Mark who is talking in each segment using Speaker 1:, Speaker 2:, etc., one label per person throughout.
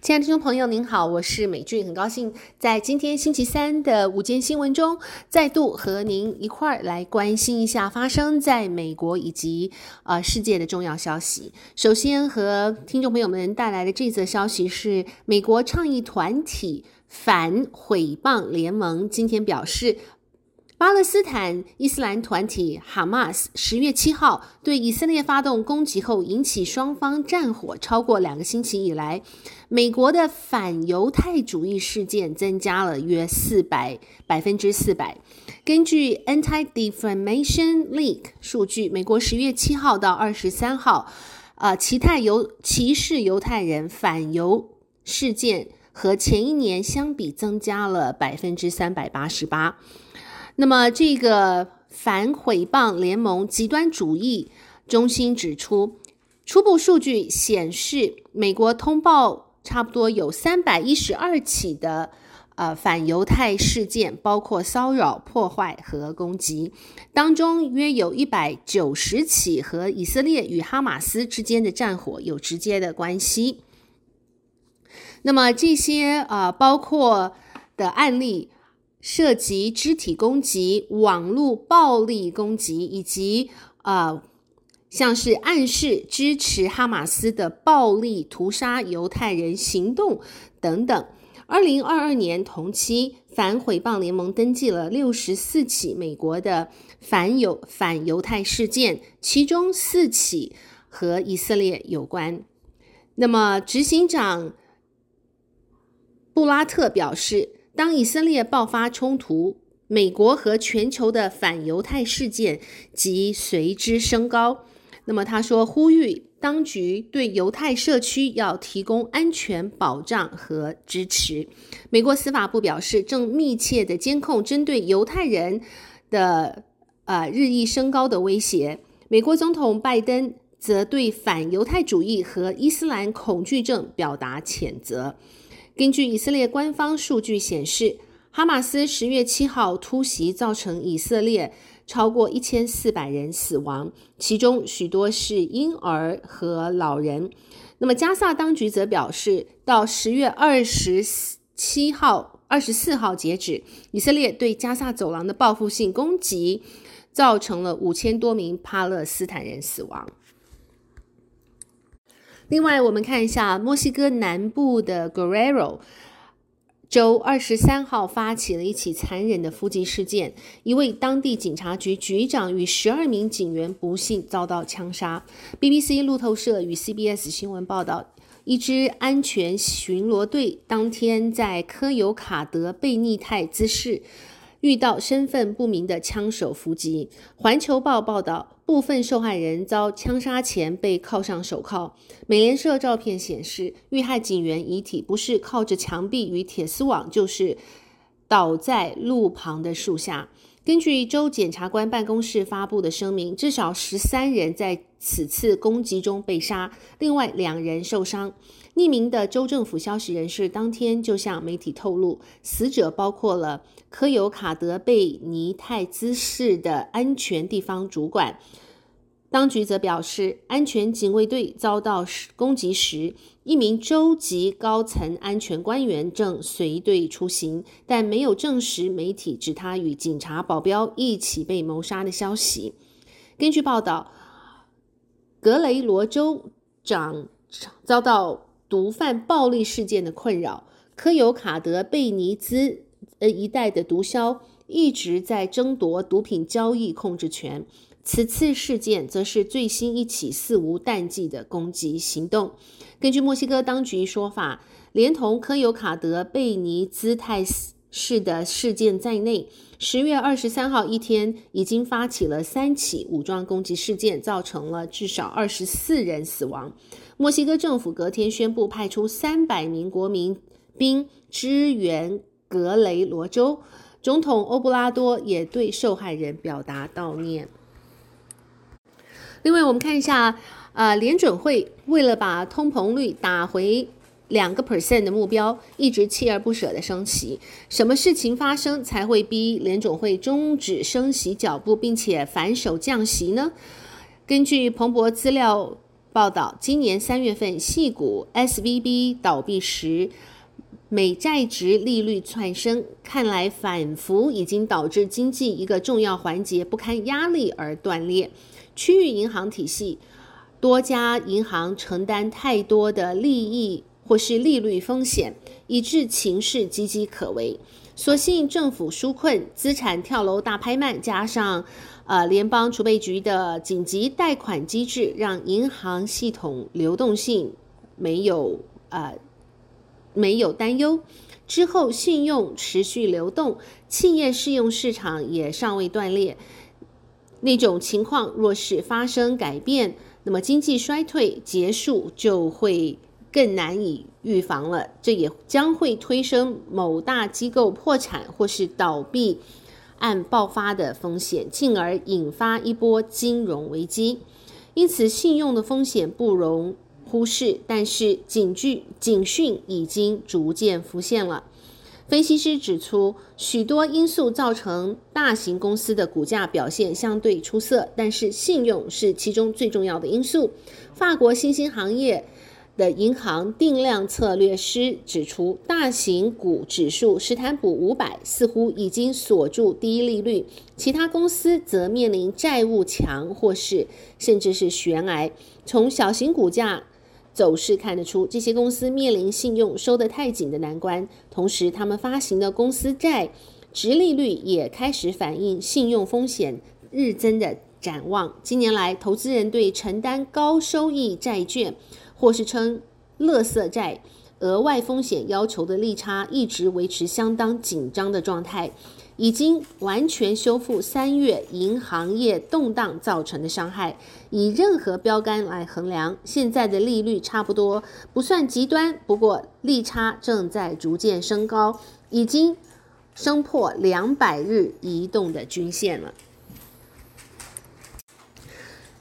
Speaker 1: 亲爱的听众朋友，您好，我是美俊，很高兴在今天星期三的午间新闻中，再度和您一块儿来关心一下发生在美国以及呃世界的重要消息。首先和听众朋友们带来的这则消息是，美国倡议团体反诽谤联盟今天表示。巴勒斯坦伊斯兰团体哈马斯十月七号对以色列发动攻击后，引起双方战火超过两个星期以来，美国的反犹太主义事件增加了约四百百分之四百。根据 Anti-Defamation League 数据，美国十月七号到二十三号，呃，其他犹歧视犹太人反犹事件和前一年相比增加了百分之三百八十八。那么，这个反诽谤联盟极端主义中心指出，初步数据显示，美国通报差不多有三百一十二起的呃反犹太事件，包括骚扰、破坏和攻击，当中约有一百九十起和以色列与哈马斯之间的战火有直接的关系。那么这些呃包括的案例。涉及肢体攻击、网络暴力攻击，以及呃，像是暗示支持哈马斯的暴力屠杀犹太人行动等等。二零二二年同期，反诽谤联盟登记了六十四起美国的反犹反犹太事件，其中四起和以色列有关。那么，执行长布拉特表示。当以色列爆发冲突，美国和全球的反犹太事件即随之升高。那么他说，呼吁当局对犹太社区要提供安全保障和支持。美国司法部表示，正密切的监控针对犹太人的呃日益升高的威胁。美国总统拜登则对反犹太主义和伊斯兰恐惧症表达谴责。根据以色列官方数据显示，哈马斯十月七号突袭造成以色列超过一千四百人死亡，其中许多是婴儿和老人。那么加萨当局则表示，到十月二十七号、二十四号截止，以色列对加萨走廊的报复性攻击造成了五千多名巴勒斯坦人死亡。另外，我们看一下墨西哥南部的 Guerrero 周二十三号发起了一起残忍的伏击事件，一位当地警察局局长与十二名警员不幸遭到枪杀。BBC 路透社与 CBS 新闻报道，一支安全巡逻队当天在科尤卡德贝尼泰兹市遇到身份不明的枪手伏击。环球报报道。部分受害人遭枪杀前被铐上手铐。美联社照片显示，遇害警员遗体不是靠着墙壁与铁丝网，就是倒在路旁的树下。根据州检察官办公室发布的声明，至少十三人在此次攻击中被杀，另外两人受伤。匿名的州政府消息人士当天就向媒体透露，死者包括了科尤卡德贝尼泰兹市的安全地方主管。当局则表示，安全警卫队遭到攻击时，一名州级高层安全官员正随队出行，但没有证实媒体指他与警察保镖一起被谋杀的消息。根据报道，格雷罗州长遭到。毒贩暴力事件的困扰，科尤卡德贝尼兹呃一带的毒枭一直在争夺毒品交易控制权。此次事件则是最新一起肆无淡忌的攻击行动。根据墨西哥当局说法，连同科尤卡德贝尼兹泰市的事件在内，十月二十三号一天已经发起了三起武装攻击事件，造成了至少二十四人死亡。墨西哥政府隔天宣布派出三百名国民兵支援格雷罗州，总统欧布拉多也对受害人表达悼念。另外，我们看一下，呃，联准会为了把通膨率打回。两个 percent 的目标一直锲而不舍的升息，什么事情发生才会逼联准会终止升息脚步，并且反手降息呢？根据彭博资料报道，今年三月份，系股 SVB 倒闭时，美债殖利率窜升，看来反复已经导致经济一个重要环节不堪压力而断裂。区域银行体系多家银行承担太多的利益或是利率风险，以致情势岌岌可危。所幸政府纾困，资产跳楼大拍卖，加上呃联邦储备局的紧急贷款机制，让银行系统流动性没有呃没有担忧。之后信用持续流动，企业适用市场也尚未断裂。那种情况若是发生改变，那么经济衰退结束就会更难以预防了，这也将会推升某大机构破产或是倒闭案爆发的风险，进而引发一波金融危机。因此，信用的风险不容忽视，但是警句警讯已经逐渐浮现了。分析师指出，许多因素造成大型公司的股价表现相对出色，但是信用是其中最重要的因素。法国新兴行业的银行定量策略师指出，大型股指数史坦普五百似乎已经锁住低利率，其他公司则面临债务墙或是甚至是悬崖。从小型股价走势看得出，这些公司面临信用收得太紧的难关，同时他们发行的公司债殖利率也开始反映信用风险日增的展望。近年来，投资人对承担高收益债券，或是称“垃圾债”额外风险要求的利差一直维持相当紧张的状态，已经完全修复三月银行业动荡造成的伤害。以任何标杆来衡量，现在的利率差不多不算极端，不过利差正在逐渐升高，已经升破两百日移动的均线了。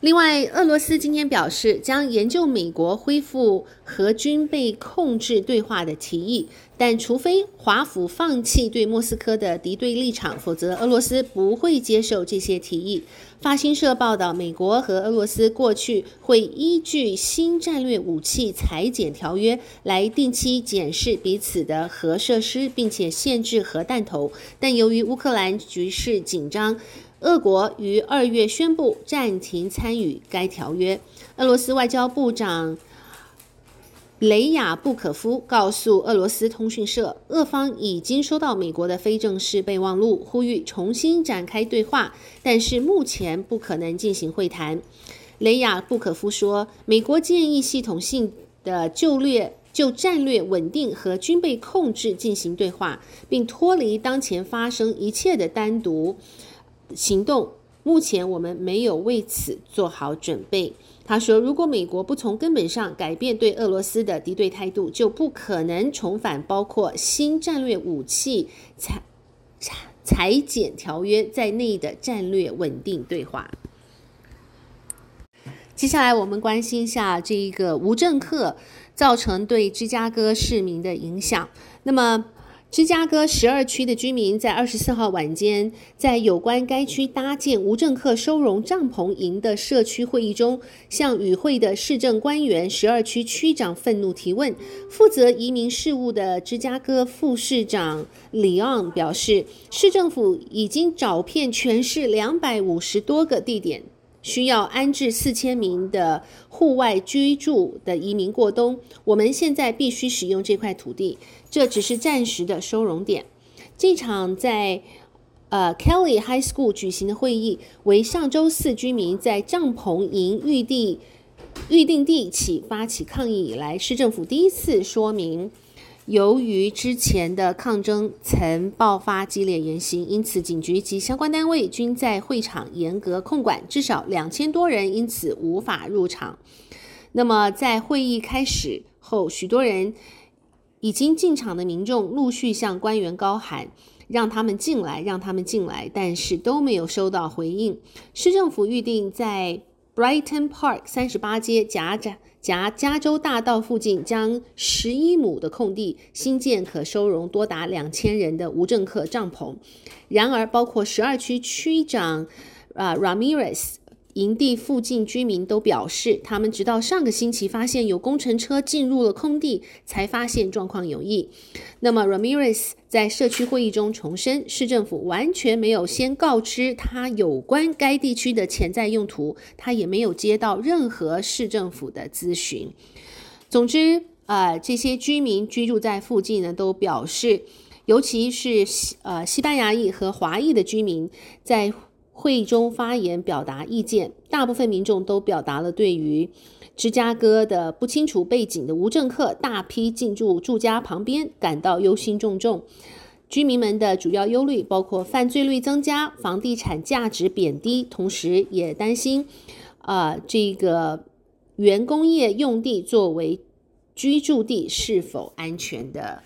Speaker 1: 另外，俄罗斯今天表示将研究美国恢复和军备控制对话的提议，但除非华府放弃对莫斯科的敌对立场，否则俄罗斯不会接受这些提议。法新社报道，美国和俄罗斯过去会依据新战略武器裁减条约来定期检视彼此的核设施，并且限制核弹头，但由于乌克兰局势紧张。俄国于二月宣布暂停参与该条约。俄罗斯外交部长雷亚布可夫告诉俄罗斯通讯社，俄方已经收到美国的非正式备忘录，呼吁重新展开对话，但是目前不可能进行会谈。雷亚布可夫说，美国建议系统性的就略就战略稳定和军备控制进行对话，并脱离当前发生一切的单独。行动，目前我们没有为此做好准备。他说：“如果美国不从根本上改变对俄罗斯的敌对态度，就不可能重返包括新战略武器裁裁裁减条约在内的战略稳定对话。”接下来，我们关心一下这一个无政客造成对芝加哥市民的影响。那么。芝加哥十二区的居民在二十四号晚间，在有关该区搭建无政客收容帐篷营的社区会议中，向与会的市政官员、十二区区长愤怒提问。负责移民事务的芝加哥副市长里昂表示，市政府已经找遍全市两百五十多个地点。需要安置四千名的户外居住的移民过冬，我们现在必须使用这块土地，这只是暂时的收容点。这场在呃 Kelly High School 举行的会议，为上周四居民在帐篷营预定预定地起发起抗议以来，市政府第一次说明。由于之前的抗争曾爆发激烈言行，因此警局及相关单位均在会场严格控管，至少两千多人因此无法入场。那么，在会议开始后，许多人已经进场的民众陆续向官员高喊：“让他们进来，让他们进来！”但是都没有收到回应。市政府预定在 Brighton Park 三十八街夹着。夹加州大道附近，将十一亩的空地新建可收容多达两千人的无政客帐篷。然而，包括十二区区长啊 Ramirez 营地附近居民都表示，他们直到上个星期发现有工程车进入了空地，才发现状况有异。那么，Ramirez 在社区会议中重申，市政府完全没有先告知他有关该地区的潜在用途，他也没有接到任何市政府的咨询。总之，呃，这些居民居住在附近呢，都表示，尤其是西呃西班牙裔和华裔的居民在。会议中发言表达意见，大部分民众都表达了对于芝加哥的不清楚背景的无政客大批进驻住家旁边感到忧心忡忡。居民们的主要忧虑包括犯罪率增加、房地产价值贬低，同时也担心，啊、这个原工业用地作为居住地是否安全的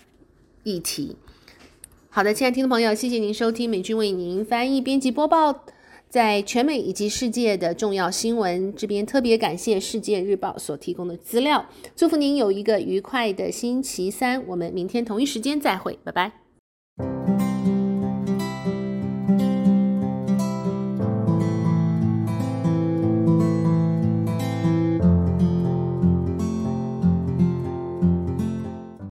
Speaker 1: 议题。好的，亲爱的听众朋友，谢谢您收听美君为您翻译、编辑、播报。在全美以及世界的重要新闻这边，特别感谢《世界日报》所提供的资料。祝福您有一个愉快的星期三，我们明天同一时间再会，拜拜。